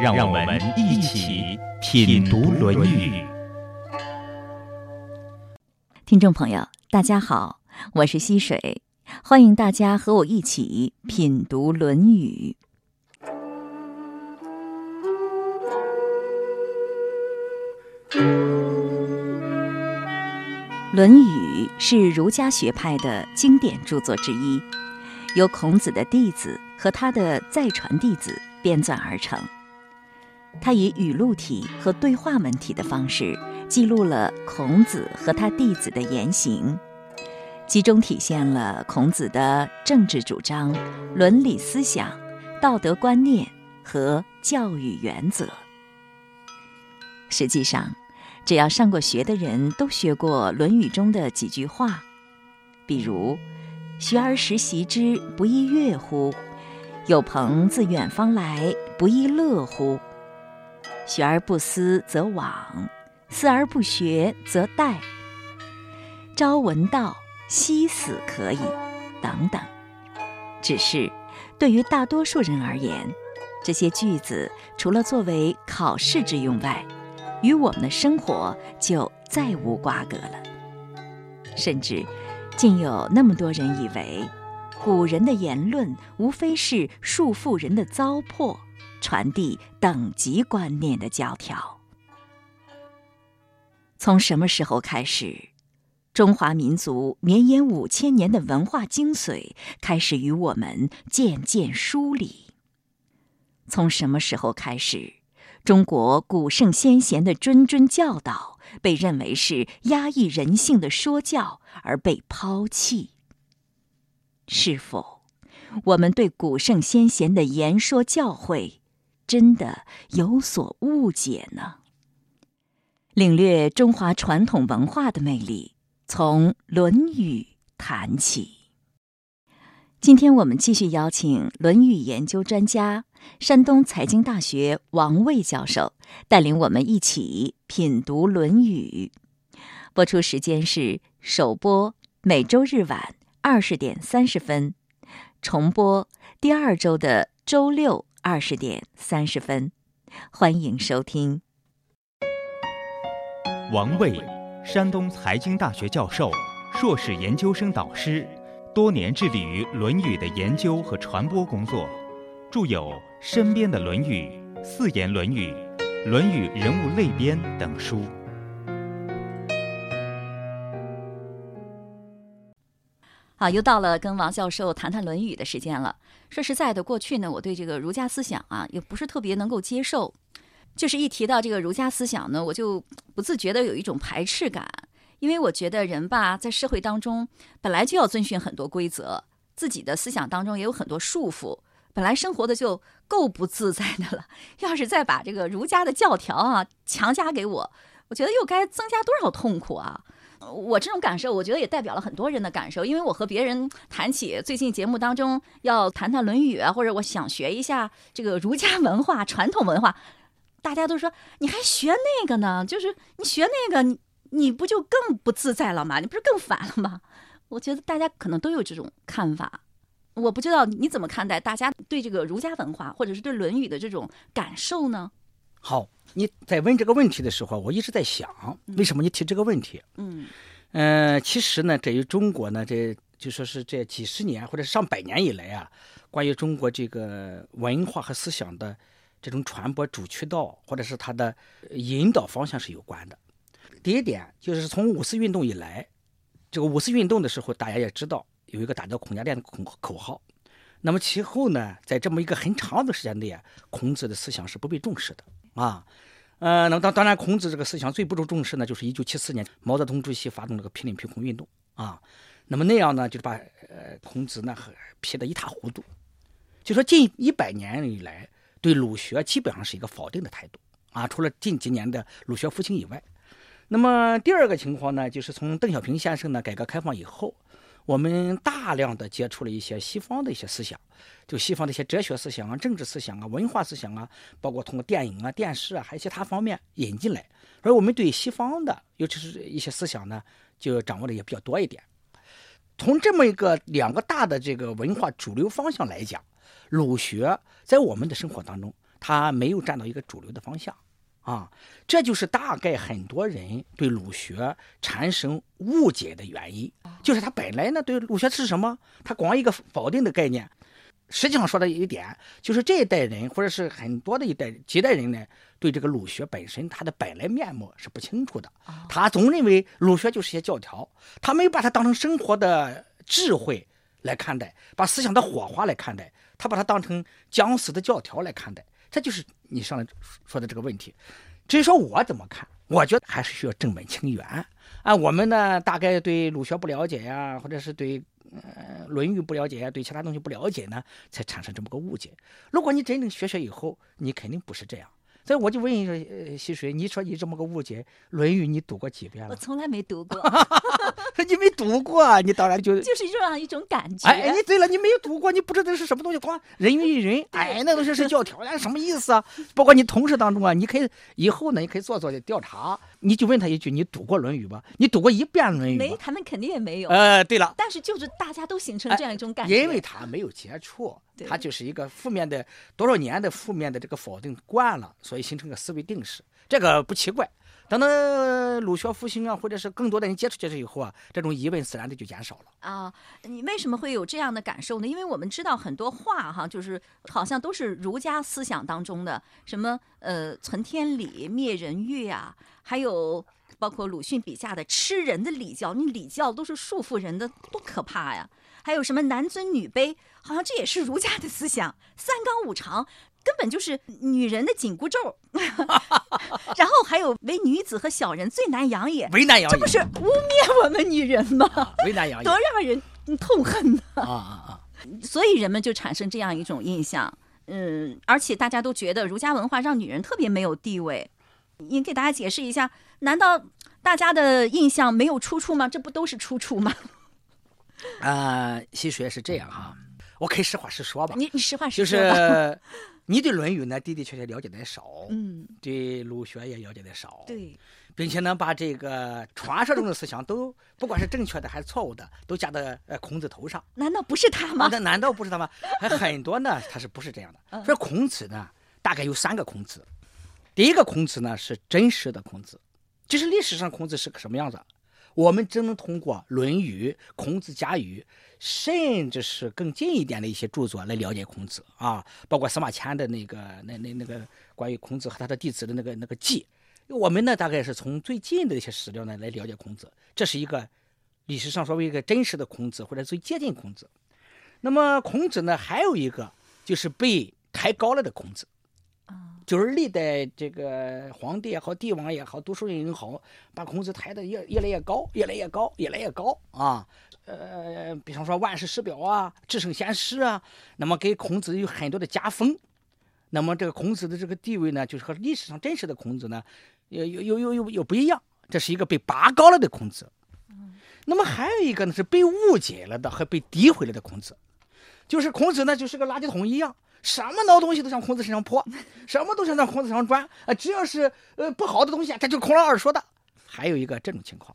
让我们一起品读《论语》。听众朋友，大家好，我是溪水，欢迎大家和我一起品读《论语》。《论语》是儒家学派的经典著作之一，由孔子的弟子和他的再传弟子编纂而成。他以语录体和对话文体的方式，记录了孔子和他弟子的言行，集中体现了孔子的政治主张、伦理思想、道德观念和教育原则。实际上，只要上过学的人都学过《论语》中的几句话，比如“学而时习之，不亦乐乎？有朋自远方来，不亦乐乎？”学而不思则罔，思而不学则殆。朝闻道，夕死可矣，等等。只是，对于大多数人而言，这些句子除了作为考试之用外，与我们的生活就再无瓜葛了。甚至，竟有那么多人以为，古人的言论无非是束缚人的糟粕。传递等级观念的教条，从什么时候开始，中华民族绵延五千年的文化精髓开始与我们渐渐疏离？从什么时候开始，中国古圣先贤的谆谆教导被认为是压抑人性的说教而被抛弃？是否我们对古圣先贤的言说教诲？真的有所误解呢。领略中华传统文化的魅力，从《论语》谈起。今天我们继续邀请《论语》研究专家、山东财经大学王卫教授，带领我们一起品读《论语》。播出时间是首播每周日晚二十点三十分，重播第二周的周六。二十点三十分，欢迎收听。王卫，山东财经大学教授、硕士研究生导师，多年致力于《论语》的研究和传播工作，著有《身边的论语》《四言论语》《论语人物类编》等书。好，又到了跟王教授谈谈《论语》的时间了。说实在的，过去呢，我对这个儒家思想啊，也不是特别能够接受。就是一提到这个儒家思想呢，我就不自觉的有一种排斥感，因为我觉得人吧，在社会当中本来就要遵循很多规则，自己的思想当中也有很多束缚，本来生活的就够不自在的了，要是再把这个儒家的教条啊强加给我，我觉得又该增加多少痛苦啊！我这种感受，我觉得也代表了很多人的感受，因为我和别人谈起最近节目当中要谈谈《论语》啊，或者我想学一下这个儒家文化、传统文化，大家都说你还学那个呢？就是你学那个，你你不就更不自在了吗？你不是更烦了吗？我觉得大家可能都有这种看法，我不知道你怎么看待大家对这个儒家文化或者是对《论语》的这种感受呢？好。你在问这个问题的时候，我一直在想，为什么你提这个问题？嗯，呃，其实呢，这于中国呢，这就说是这几十年或者上百年以来啊，关于中国这个文化和思想的这种传播主渠道或者是它的引导方向是有关的。第一点就是从五四运动以来，这个五四运动的时候，大家也知道有一个打造孔家店的口口号。那么其后呢，在这么一个很长的时间内啊，孔子的思想是不被重视的。啊，呃，那么当当然，孔子这个思想最不受重视呢，就是一九七四年毛泽东主席发动这个批林批孔运动啊。那么那样呢，就是把呃孔子呢批得一塌糊涂。就说近一百年以来，对儒学基本上是一个否定的态度啊，除了近几年的儒学复兴以外。那么第二个情况呢，就是从邓小平先生呢改革开放以后，我们大量的接触了一些西方的一些思想，就西方的一些哲学思想啊、政治思想啊、文化思想啊，包括通过电影啊、电视啊，还有其他方面引进来，所以我们对西方的，尤其是一些思想呢，就掌握的也比较多一点。从这么一个两个大的这个文化主流方向来讲，儒学在我们的生活当中，它没有占到一个主流的方向。啊，这就是大概很多人对儒学产生误解的原因，就是他本来呢对儒学是什么，他光一个否定的概念。实际上说的一点，就是这一代人或者是很多的一代几代人呢，对这个儒学本身它的本来面目是不清楚的。他总认为儒学就是些教条，他没有把它当成生活的智慧来看待，把思想的火花来看待，他把它当成将死的教条来看待。这就是你上来说的这个问题。至于说我怎么看，我觉得还是需要正本清源啊。我们呢，大概对儒学不了解呀，或者是对呃《论语》不了解呀，对其他东西不了解呢，才产生这么个误解。如果你真正学学以后，你肯定不是这样。所以我就问一个溪水，你说你这么个误解，《论语》你读过几遍了？我从来没读过。你没读过，你当然就 就是这样一种感觉。哎，你对了，你没有读过，你不知道是什么东西，光人云亦云。哎，那东西是教条，那什么意思啊？包括你同事当中啊，你可以以后呢，你可以做做调查，你就问他一句：你读过《论语》吧？你读过一遍《论语》没？他们肯定也没有。呃，对了，但是就是大家都形成这样一种感觉，因为他没有接触，他就是一个负面的多少年的负面的这个否定惯了，所以形成个思维定式，这个不奇怪。等到儒学复兴啊，或者是更多的人接触接触以后啊，这种疑问自然的就减少了啊。你为什么会有这样的感受呢？因为我们知道很多话哈，就是好像都是儒家思想当中的，什么呃存天理、灭人欲啊，还有包括鲁迅笔下的吃人的礼教，你礼教都是束缚人的，多可怕呀！还有什么男尊女卑，好像这也是儒家的思想，三纲五常。根本就是女人的紧箍咒，然后还有唯女子和小人最难养也，为难养这不是污蔑我们女人吗？为难养也，多让人痛恨啊啊啊！所以人们就产生这样一种印象，嗯，而且大家都觉得儒家文化让女人特别没有地位。你给大家解释一下，难道大家的印象没有出处吗？这不都是出处吗？啊，其实是这样哈，我可以实话实说吧。你你实话实说。就是。你对《论语》呢，的的确确了解的少，嗯，对儒学也了解的少，对，并且呢，把这个传说中的思想都，不管是正确的还是错误的，都加到呃孔子头上。难道不是他吗？那难道不是他吗？还很多呢，他是不是这样的？所以孔子呢，大概有三个孔子。第一个孔子呢，是真实的孔子，就是历史上孔子是个什么样子，我们只能通过《论语》《孔子家语》。甚至是更近一点的一些著作来了解孔子啊，包括司马迁的那个那那那个关于孔子和他的弟子的那个那个记，我们呢大概是从最近的一些史料呢来了解孔子，这是一个历史上所谓一个真实的孔子或者最接近孔子。那么孔子呢还有一个就是被抬高了的孔子，就是历代这个皇帝也好，帝王也好，读书人也好，把孔子抬得越越来越高，越来越高，越来越高啊。呃，比方说万世师表啊，至圣先师啊，那么给孔子有很多的加封。那么这个孔子的这个地位呢，就是和历史上真实的孔子呢，又又又又又又不一样。这是一个被拔高了的孔子。那么还有一个呢，是被误解了的和被诋毁了的孔子。就是孔子呢，就是个垃圾桶一样，什么孬东西都向孔子身上泼，什么都想向孔子身上钻啊，只要是呃不好的东西，他就孔老二说的。还有一个这种情况，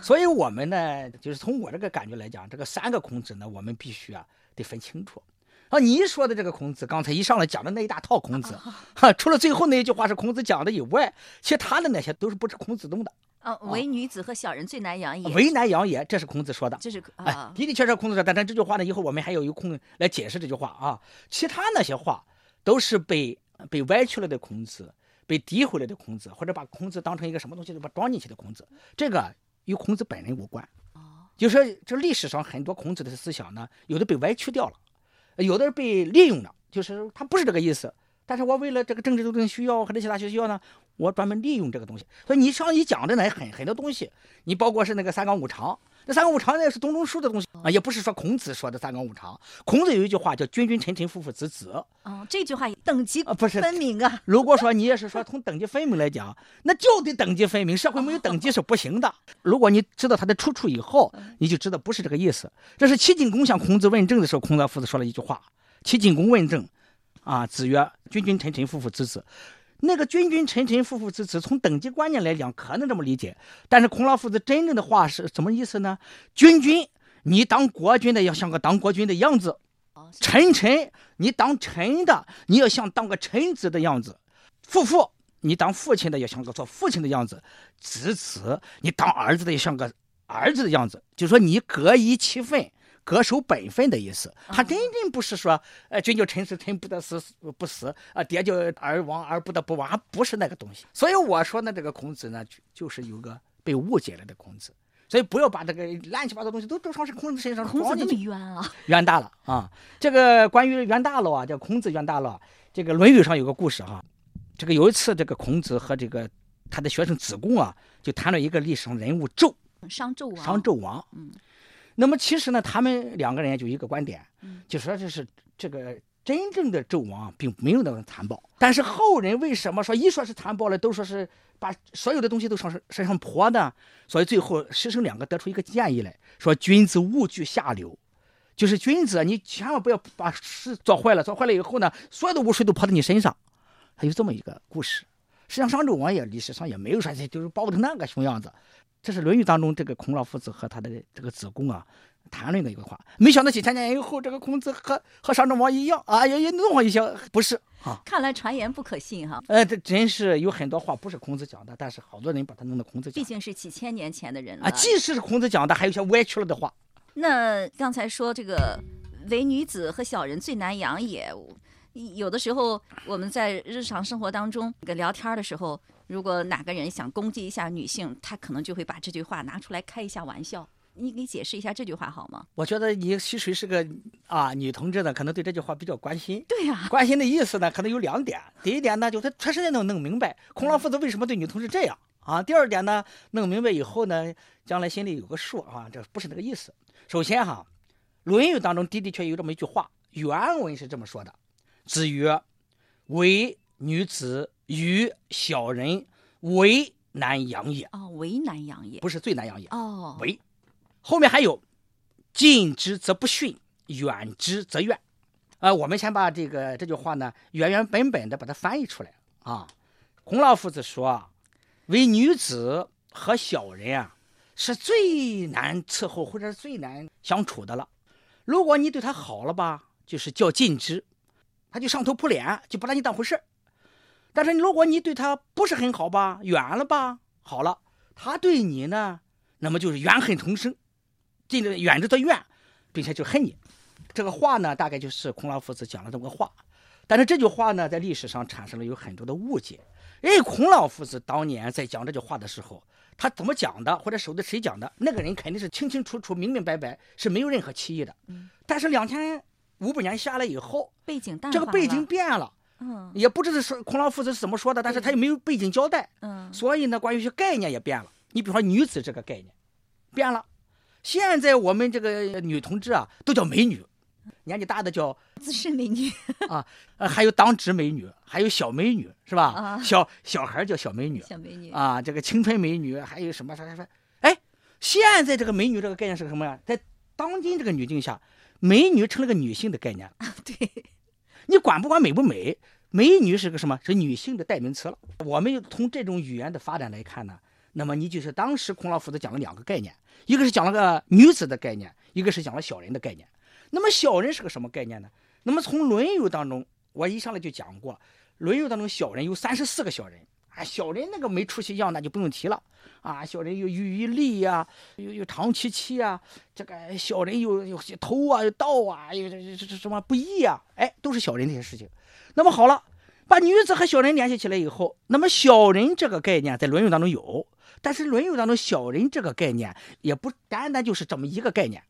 所以我们呢，就是从我这个感觉来讲，这个三个孔子呢，我们必须啊得分清楚。啊，你说的这个孔子，刚才一上来讲的那一大套孔子，哈，除了最后那一句话是孔子讲的以外，其他的那些都是不是孔子弄的。啊，唯女子和小人最难养也。为难养也，这是孔子说的。这是啊，的的确确孔子说，但但这句话呢，以后我们还要有空来解释这句话啊。其他那些话都是被被歪曲了的孔子。被诋毁了的孔子，或者把孔子当成一个什么东西，把装进去的孔子，这个与孔子本人无关。哦，就说这历史上很多孔子的思想呢，有的被歪曲掉了，有的被利用了，就是他不是这个意思。但是我为了这个政治斗争需要或者其他需要呢，我专门利用这个东西。所以你像你讲的那很很多东西，你包括是那个三纲五常，那三纲五常那是董仲舒的东西啊，也不是说孔子说的三纲五常。孔子有一句话叫“君君臣臣父父子子”。哦，这句话等级啊不是分明啊。如果说你也是说从等级分明来讲，那就得等级分明，社会没有等级是不行的。如果你知道它的出处以后，你就知道不是这个意思。这是齐景公向孔子问政的时候，孔子夫子说了一句话：“齐景公问政，啊，子曰：君君臣臣父父子子。”那个君君臣臣父父子子，从等级观念来讲，可能这么理解。但是孔老夫子真正的话是什么意思呢？君君，你当国君的要像个当国君的样子；臣臣，你当臣的你要像当个臣子的样子；父父，你当父亲的要像个做父亲的样子；子子，你当儿子的要像个儿子的样子。就说你各依其分。各守本分的意思，他真正不是说，呃，君叫臣死，臣不得死不死啊，爹叫儿亡，儿不得不亡，不是那个东西。所以我说呢，这个孔子呢，就是有个被误解了的孔子。所以不要把这个乱七八糟东西都都上是孔子身上。孔子这么冤啊？冤大了啊！这个关于冤大了啊，叫孔子冤大了。这个《论语》上有个故事哈，这个有一次，这个孔子和这个他的学生子贡啊，就谈了一个历史上人物纣，商纣王。商纣王，嗯。那么其实呢，他们两个人就一个观点，就说这是这个真正的纣王并没有那么残暴，但是后人为什么说一说是残暴了，都说是把所有的东西都上身上泼呢？所以最后师生两个得出一个建议来说：君子勿惧下流，就是君子你千万不要把事做坏了，做坏了以后呢，所有的污水都泼到你身上。还有这么一个故事，实际上商纣王也历史上也没有说就是暴成那个熊样子。这是《论语》当中这个孔老夫子和他的这个子贡啊谈论的一个话。没想到几千年以后，这个孔子和和商纣王一样啊，也也弄一些不是啊。看来传言不可信哈。呃，这真是有很多话不是孔子讲的，但是好多人把它弄到孔子。毕竟是几千年前的人了啊。即使是孔子讲的，还有些歪曲了的话。那刚才说这个唯女子和小人最难养也，有的时候我们在日常生活当中跟聊天的时候。如果哪个人想攻击一下女性，他可能就会把这句话拿出来开一下玩笑。你给解释一下这句话好吗？我觉得你溪水是个啊女同志呢，可能对这句话比较关心。对呀，关心的意思呢，可能有两点。第一点呢，就他确实能弄明白孔老夫子为什么对女同志这样啊。第二点呢，弄明白以后呢，将来心里有个数啊，这不是那个意思。首先哈，《论语》当中的的确有这么一句话，原文是这么说的：“子曰，为女子。”与小人为难养也。哦，为难养也，不是最难养也。哦，为后面还有近之则不逊，远之则怨。呃，我们先把这个这句话呢原原本本的把它翻译出来啊。孔老夫子说，为女子和小人啊是最难伺候或者是最难相处的了。如果你对他好了吧，就是叫近之，他就上头扑脸，就不拿你当回事儿。但是如果你对他不是很好吧，远了吧，好了，他对你呢，那么就是怨恨同生，近着远着的怨，并且就恨你。这个话呢，大概就是孔老夫子讲了这么个话。但是这句话呢，在历史上产生了有很多的误解。哎，孔老夫子当年在讲这句话的时候，他怎么讲的，或者守的谁讲的，那个人肯定是清清楚楚、明明白白，是没有任何歧义的。但是两千五百年下来以后，背景这个背景变了。嗯，也不知道是孔老夫子是怎么说的，但是他又没有背景交代，嗯，所以呢，关于一些概念也变了。你比如说女子这个概念，变了。现在我们这个女同志啊，都叫美女，年纪大的叫资深美女 啊，呃，还有当值美女，还有小美女，是吧？啊，小小孩叫小美女，小美女啊，这个青春美女，还有什么啥啥啥？哎，现在这个美女这个概念是个什么呀？在当今这个女境下，美女成了个女性的概念啊。对。你管不管美不美，美女是个什么？是女性的代名词了。我们从这种语言的发展来看呢，那么你就是当时孔老夫子讲了两个概念，一个是讲了个女子的概念，一个是讲了小人的概念。那么小人是个什么概念呢？那么从《论语》当中，我一上来就讲过，《论语》当中小人有三十四个小人。啊，小人那个没出息样，那就不用提了。啊，小人有羽于利呀，有有长戚戚啊，这个小人有有些偷啊，有盗啊，有这这这什么不义啊？哎，都是小人这些事情。那么好了，把女子和小人联系起来以后，那么小人这个概念在《论语》当中有，但是《论语》当中小人这个概念也不单单就是这么一个概念，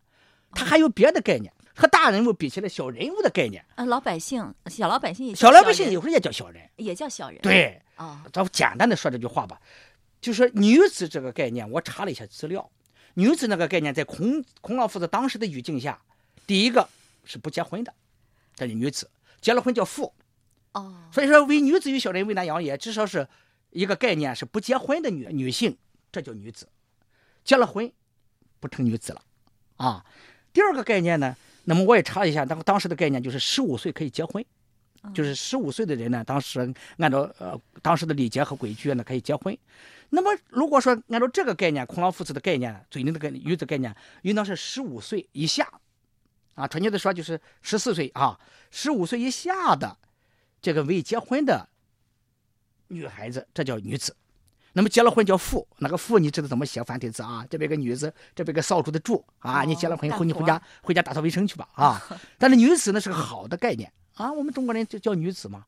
它还有别的概念。和大人物比起来，小人物的概念啊，老百姓、小老百姓也小老百姓有时候也叫小人，也叫小人。对啊，咱简单的说这句话吧，就说女子这个概念，我查了一下资料，女子那个概念在孔孔老夫子当时的语境下，第一个是不结婚的，这是女子，结了婚叫妇。哦，所以说为女子与小人为难养也，至少是一个概念是不结婚的女女性，这叫女子。结了婚不成女子了啊。第二个概念呢，那么我也查了一下，当当时的概念就是十五岁可以结婚，就是十五岁的人呢，当时按照呃当时的礼节和规矩呢可以结婚。那么如果说按照这个概念，孔老夫子的概念，嘴里的概女子概念，应当是十五岁以下啊，准确的说就是十四岁啊，十五岁以下的这个未结婚的女孩子，这叫女子。那么结了婚叫妇，那个妇你知道怎么写繁体字啊？这边个女字，这边个扫帚的帚啊。你结了婚以后，你回家回家打扫卫生去吧啊。但是女子呢是个好的概念啊，我们中国人就叫女子嘛。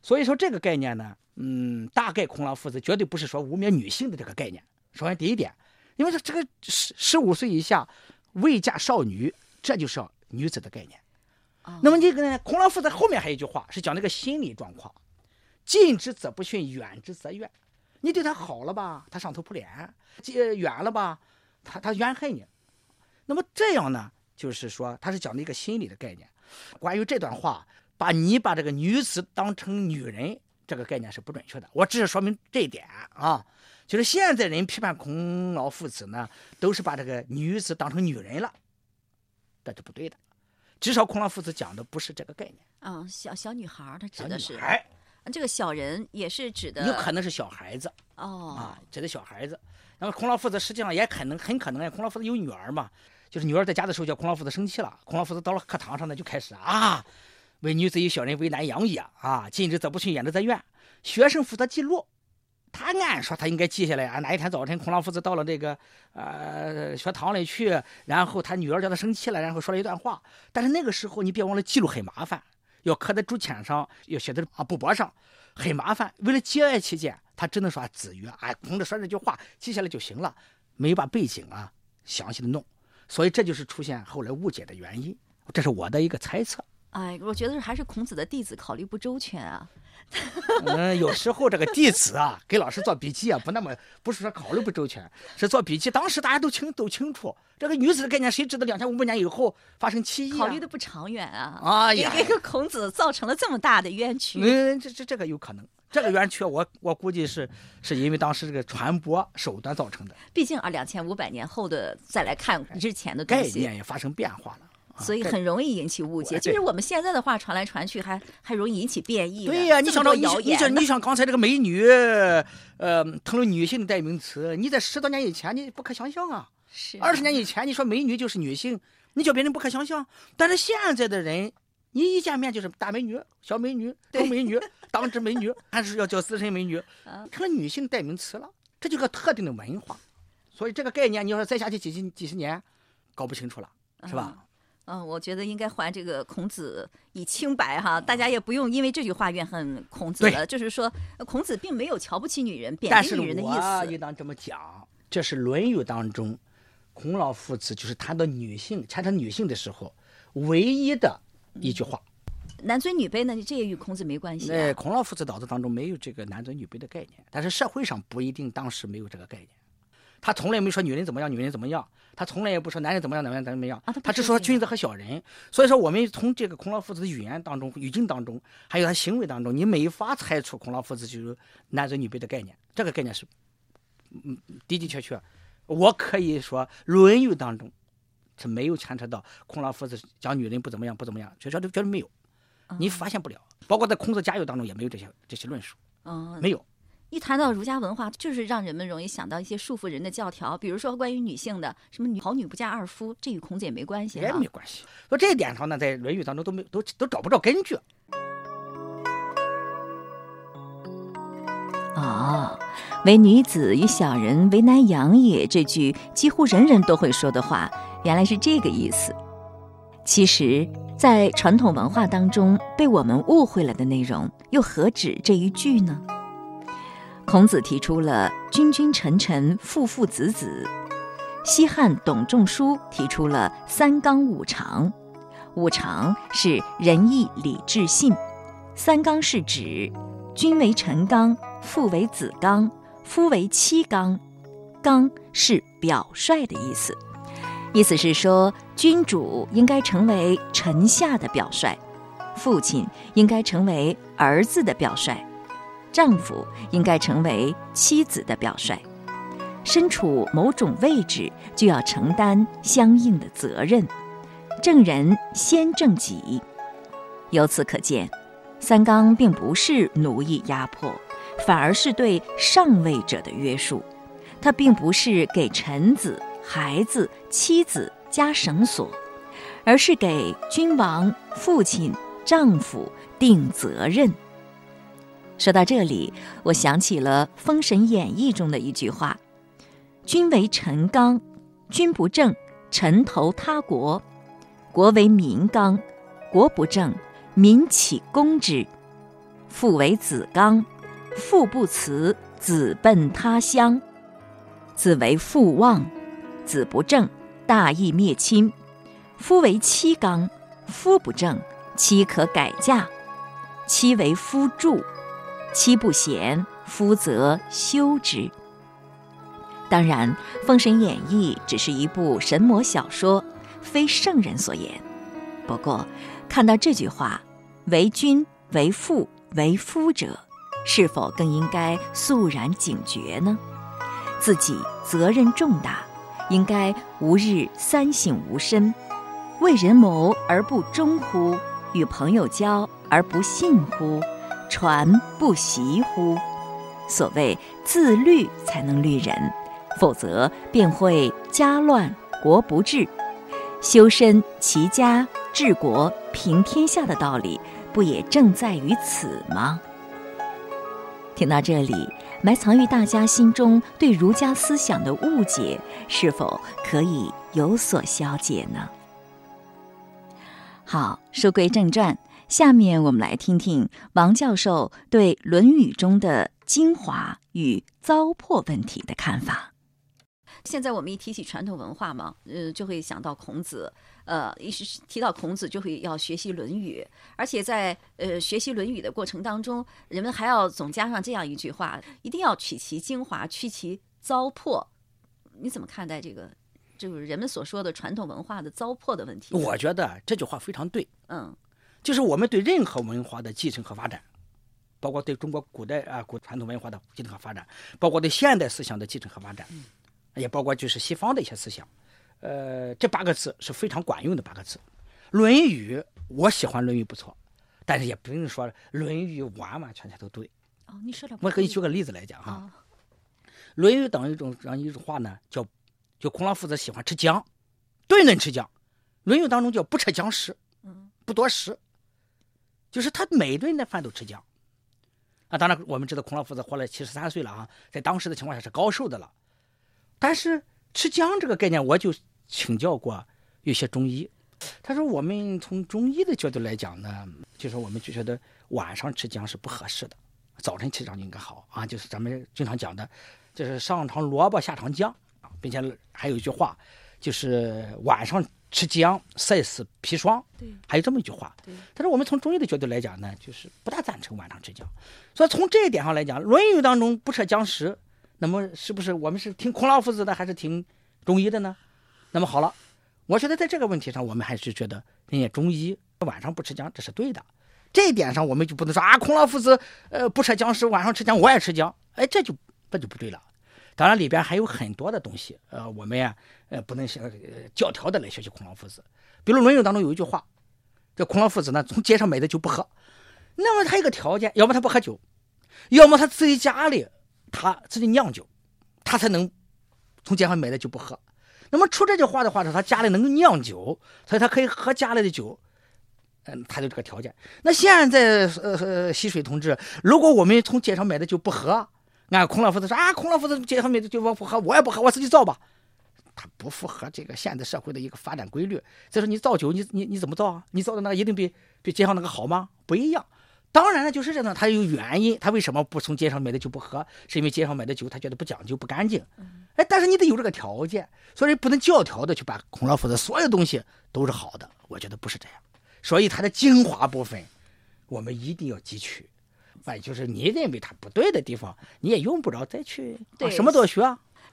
所以说这个概念呢，嗯，大概孔老夫子绝对不是说污蔑女性的这个概念。首先第一点，因为这这个十十五岁以下未嫁少女，这就是女子的概念。那么这个呢，孔老夫子后面还有一句话是讲那个心理状况：近之则不逊，远之则怨。你对他好了吧，他上头不脸；远了吧，他他怨恨你。那么这样呢，就是说他是讲的一个心理的概念。关于这段话，把你把这个女子当成女人这个概念是不准确的。我只是说明这一点啊，就是现在人批判孔老夫子呢，都是把这个女子当成女人了，这是不对的。至少孔老夫子讲的不是这个概念。嗯，小小女孩，她指的是。这个小人也是指的，有可能是小孩子哦啊，指的小孩子。那么孔老夫子实际上也可能很可能呀，孔老夫子有女儿嘛，就是女儿在家的时候叫孔老夫子生气了，孔老夫子到了课堂上呢就开始啊，为女子与小人为难养也啊，近之则不逊，远之则怨。学生负责记录，他按说他应该记下来啊，哪一天早晨孔老夫子到了这个呃学堂里去，然后他女儿叫他生气了，然后说了一段话，但是那个时候你别忘了记录很麻烦。要刻在竹签上，要写在啊布帛上，很麻烦。为了节哀起见，他只能说子曰，哎，孔子说这句话记下来就行了，没把背景啊详细的弄，所以这就是出现后来误解的原因。这是我的一个猜测。哎，我觉得还是孔子的弟子考虑不周全啊。嗯，有时候这个弟子啊，给老师做笔记啊，不那么不是说考虑不周全，是做笔记。当时大家都清都清楚，这个女子的概念，谁知道两千五百年以后发生歧义？考虑的不长远啊！哎呀，给个孔子造成了这么大的冤屈。嗯，这这这个有可能，这个冤屈我我估计是是因为当时这个传播手段造成的。毕竟啊，两千五百年后的再来看之前的概念也发生变化了。所以很容易引起误解，就是我们现在的话传来传去，还还容易引起变异。对呀，你想到你你像你像刚才这个美女，呃，成了女性的代名词。你在十多年以前，你不可想象啊。是。二十年以前，你说美女就是女性，你叫别人不可想象。但是现在的人，你一见面就是大美女、小美女、中美女、当值美女，还是要叫资深美女，成了女性代名词了。这就是个特定的文化，所以这个概念，你要是再下去几十几十年，搞不清楚了，是吧？嗯，我觉得应该还这个孔子以清白哈，大家也不用因为这句话怨恨孔子了。就是说，孔子并没有瞧不起女人、贬低女人的意思。但是我应当这么讲，这是《论语》当中孔老夫子就是谈到女性、谈到女性的时候唯一的一句话。男尊女卑呢？这也与孔子没关系。哎，孔老夫子脑子当中没有这个男尊女卑的概念，但是社会上不一定当时没有这个概念。他从来没说女人怎么样，女人怎么样。他从来也不说男人怎么样，男人怎么样。他只说君子和小人。所以说，我们从这个孔老夫子的语言当中、语境当中，还有他行为当中，你没法猜出孔老夫子就是男尊女卑的概念。这个概念是，嗯，的的确确，我可以说《论语》当中是没有牵扯到孔老夫子讲女人不怎么样、不怎么样，绝对绝对没有，你发现不了。包括在孔子家语当中也没有这些这些论述，没有。一谈到儒家文化，就是让人们容易想到一些束缚人的教条，比如说关于女性的什么“女好女不嫁二夫”，这与孔子也没关系。啊也没关系。说这一点上呢，在《论语》当中都没都都找不着根据。哦，唯女子与小人为难养也，这句几乎人人都会说的话，原来是这个意思。其实，在传统文化当中，被我们误会了的内容，又何止这一句呢？孔子提出了“君君臣臣父父子子”，西汉董仲舒提出了“三纲五常”。五常是仁义礼智信，三纲是指君为臣纲，父为子纲，夫为妻纲。纲是表率的意思，意思是说，君主应该成为臣下的表率，父亲应该成为儿子的表率，丈夫应该成为妻子的表率。身处某种位置，就要承担相应的责任。正人先正己。由此可见，三纲并不是奴役压迫，反而是对上位者的约束。它并不是给臣子、孩子、妻子加绳索，而是给君王、父亲、丈夫定责任。说到这里，我想起了《封神演义》中的一句话。君为臣纲，君不正，臣投他国；国为民纲，国不正，民起攻之？父为子纲，父不辞，子奔他乡；子为父望，子不正，大义灭亲；夫为妻纲，夫不正，妻可改嫁；妻为夫助，妻不贤，夫则休之。当然，《封神演义》只是一部神魔小说，非圣人所言。不过，看到这句话“为君、为父、为夫者”，是否更应该肃然警觉呢？自己责任重大，应该无日三省吾身：为人谋而不忠乎？与朋友交而不信乎？传不习乎？所谓自律，才能律人。否则便会家乱国不治，修身齐家治国平天下的道理，不也正在于此吗？听到这里，埋藏于大家心中对儒家思想的误解，是否可以有所消解呢？好，书归正传，下面我们来听听王教授对《论语》中的精华与糟粕问题的看法。现在我们一提起传统文化嘛，呃，就会想到孔子，呃，一是提到孔子就会要学习《论语》，而且在呃学习《论语》的过程当中，人们还要总加上这样一句话：一定要取其精华，去其糟粕。你怎么看待这个？就是人们所说的传统文化的糟粕的问题？我觉得这句话非常对。嗯，就是我们对任何文化的继承和发展，包括对中国古代啊古传统文化的继承和发展，包括对现代思想的继承和发展。也包括就是西方的一些思想，呃，这八个字是非常管用的八个字。《论语》，我喜欢《论语》不错，但是也不能说《论语》完完全全都对。哦，你说的。我给你举个例子来讲哈，《论语》当中一种这样一种话呢，叫就孔老夫子喜欢吃姜，顿顿吃姜，《论语》当中叫不吃姜食，嗯，不多食，就是他每顿的饭都吃姜。啊，当然我们知道孔老夫子活了七十三岁了啊，在当时的情况下是高寿的了。但是吃姜这个概念，我就请教过有些中医，他说我们从中医的角度来讲呢，就是我们就觉得晚上吃姜是不合适的，早晨吃姜应该好啊。就是咱们经常讲的，就是上场萝卜下场姜啊，并且还有一句话，就是晚上吃姜赛死砒霜。对，还有这么一句话。对，但是我们从中医的角度来讲呢，就是不大赞成晚上吃姜。所以从这一点上来讲，《论语》当中不扯姜食。那么是不是我们是听孔老夫子的，还是听中医的呢？那么好了，我觉得在这个问题上，我们还是觉得人家中医晚上不吃姜，这是对的。这一点上，我们就不能说啊，孔老夫子呃不吃姜食，晚上吃姜，我也吃姜，哎，这就这就不对了。当然里边还有很多的东西，呃，我们呀呃不能呃教条的来学习孔老夫子。比如《论语》当中有一句话，这孔老夫子呢从街上买的酒不喝，那么他一个条件，要么他不喝酒，要么他自己家里。他自己酿酒，他才能从街上买的酒不喝。那么出这句话的话是他家里能够酿酒，所以他可以喝家里的酒。嗯，他就这个条件。那现在呃，溪水同志，如果我们从街上买的酒不喝，俺孔老夫子说啊，孔老夫子街上买的酒我不喝，我也不喝，我自己造吧。他不符合这个现代社会的一个发展规律。再说你造酒，你你你怎么造啊？你造的那个一定比比街上那个好吗？不一样。当然了，就是这呢，他有原因，他为什么不从街上买的酒不喝？是因为街上买的酒他觉得不讲究、不干净。哎，但是你得有这个条件，所以不能教条的去把孔老夫子所有东西都是好的。我觉得不是这样，所以它的精华部分我们一定要汲取。哎，就是你认为他不对的地方，你也用不着再去对什么都学。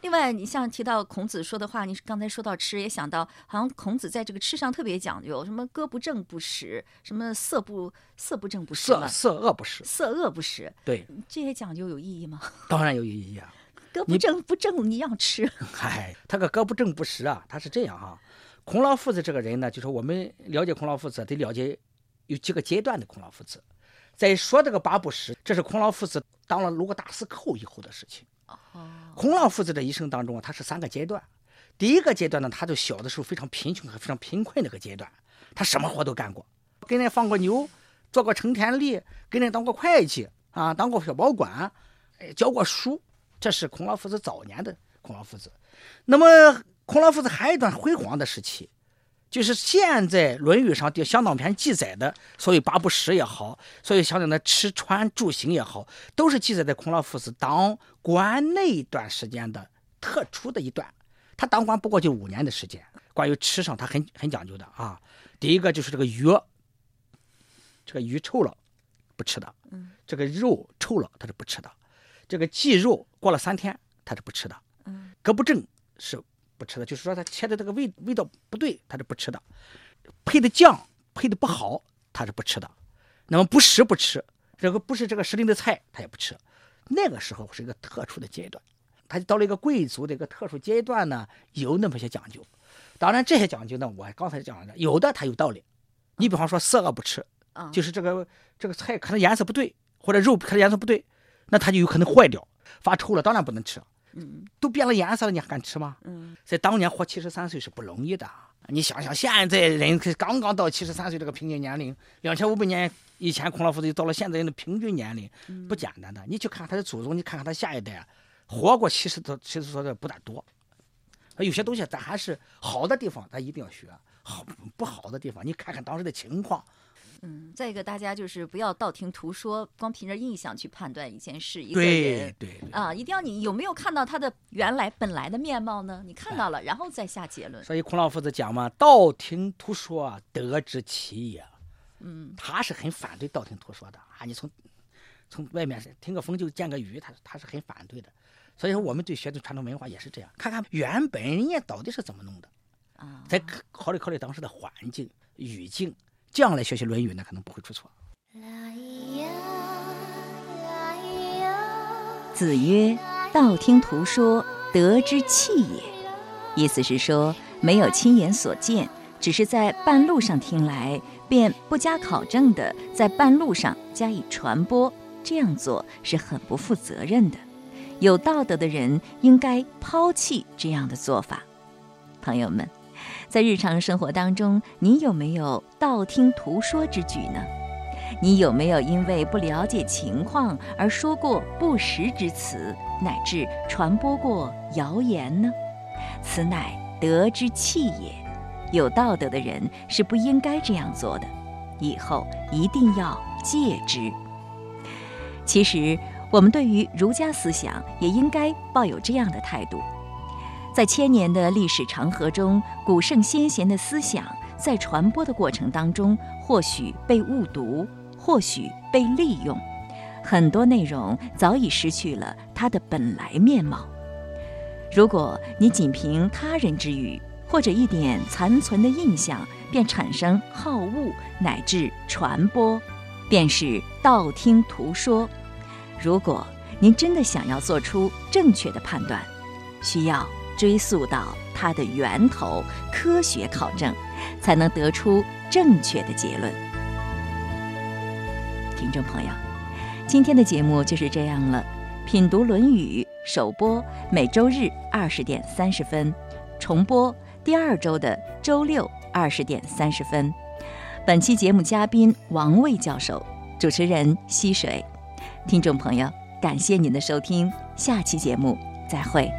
另外，你像提到孔子说的话，你刚才说到吃，也想到好像孔子在这个吃上特别讲究，什么歌不正不食，什么色不色不正不食色色恶不食，色恶不食。对，这些讲究有意义吗？当然有意义啊。歌不正不正你要吃。嗨，他个歌不正不食啊，他是这样哈。孔老夫子这个人呢，就是我们了解孔老夫子，得了解有几个阶段的孔老夫子。在说这个八不食，这是孔老夫子当了鲁国大司寇以后的事情。哦，孔老夫子的一生当中啊，他是三个阶段。第一个阶段呢，他就小的时候非常贫穷和非常贫困那个阶段，他什么活都干过，给人放过牛，做过成田吏，给人当过会计啊，当过小保管，哎，教过书。这是孔老夫子早年的孔老夫子。那么孔老夫子还有一段辉煌的时期。就是现在《论语》上的相当篇记载的，所谓八不食也好，所以相当的吃穿住行也好，都是记载在孔老夫子当官那一段时间的特殊的一段。他当官不过就五年的时间，关于吃上他很很讲究的啊。第一个就是这个鱼，这个鱼臭了不吃的，嗯，这个肉臭了他是不吃的，这个鸡肉过了三天他是不吃的，嗯，格不正是。不吃的，就是说他切的这个味味道不对，他是不吃的；配的酱配的不好，他是不吃的。那么不食不吃，这个不是这个时令的菜，他也不吃。那个时候是一个特殊的阶段，他就到了一个贵族的一个特殊阶段呢，有那么些讲究。当然这些讲究呢，我刚才讲的，有的它有道理。你比方说色恶不吃，就是这个这个菜可能颜色不对，或者肉可能颜色不对，那它就有可能坏掉，发臭了，当然不能吃。嗯，都变了颜色了，你还敢吃吗？嗯，在当年活七十三岁是不容易的。你想想，现在人刚刚到七十三岁这个平均年龄，两千五百年以前孔老夫子就到了现在人的平均年龄，不简单的。你去看他的祖宗，你看看他下一代，活过七十多、七十多的不大多。有些东西咱还是好的地方，咱一定要学；好不好的地方，你看看当时的情况。嗯，再一个，大家就是不要道听途说，光凭着印象去判断一件事、一个人。对对啊，一定要你有没有看到他的原来本来的面貌呢？你看到了，然后再下结论。所以孔老夫子讲嘛，“道听途说，得之其也。”嗯，他是很反对道听途说的啊。你从从外面听个风就见个雨，他他是很反对的。所以说，我们对学的传统文化也是这样，看看原本人家到底是怎么弄的啊，再考虑考虑当时的环境语境。这样来学习《论语》呢，可能不会出错。子曰：“道听途说，得之器也。”意思是说，没有亲眼所见，只是在半路上听来，便不加考证的在半路上加以传播，这样做是很不负责任的。有道德的人应该抛弃这样的做法。朋友们。在日常生活当中，你有没有道听途说之举呢？你有没有因为不了解情况而说过不实之词，乃至传播过谣言呢？此乃德之器也。有道德的人是不应该这样做的，以后一定要戒之。其实，我们对于儒家思想也应该抱有这样的态度。在千年的历史长河中，古圣先贤的思想在传播的过程当中，或许被误读，或许被利用，很多内容早已失去了它的本来面貌。如果你仅凭他人之语或者一点残存的印象，便产生好恶乃至传播，便是道听途说。如果您真的想要做出正确的判断，需要。追溯到它的源头，科学考证，才能得出正确的结论。听众朋友，今天的节目就是这样了。品读《论语》首播每周日二十点三十分，重播第二周的周六二十点三十分。本期节目嘉宾王卫教授，主持人溪水。听众朋友，感谢您的收听，下期节目再会。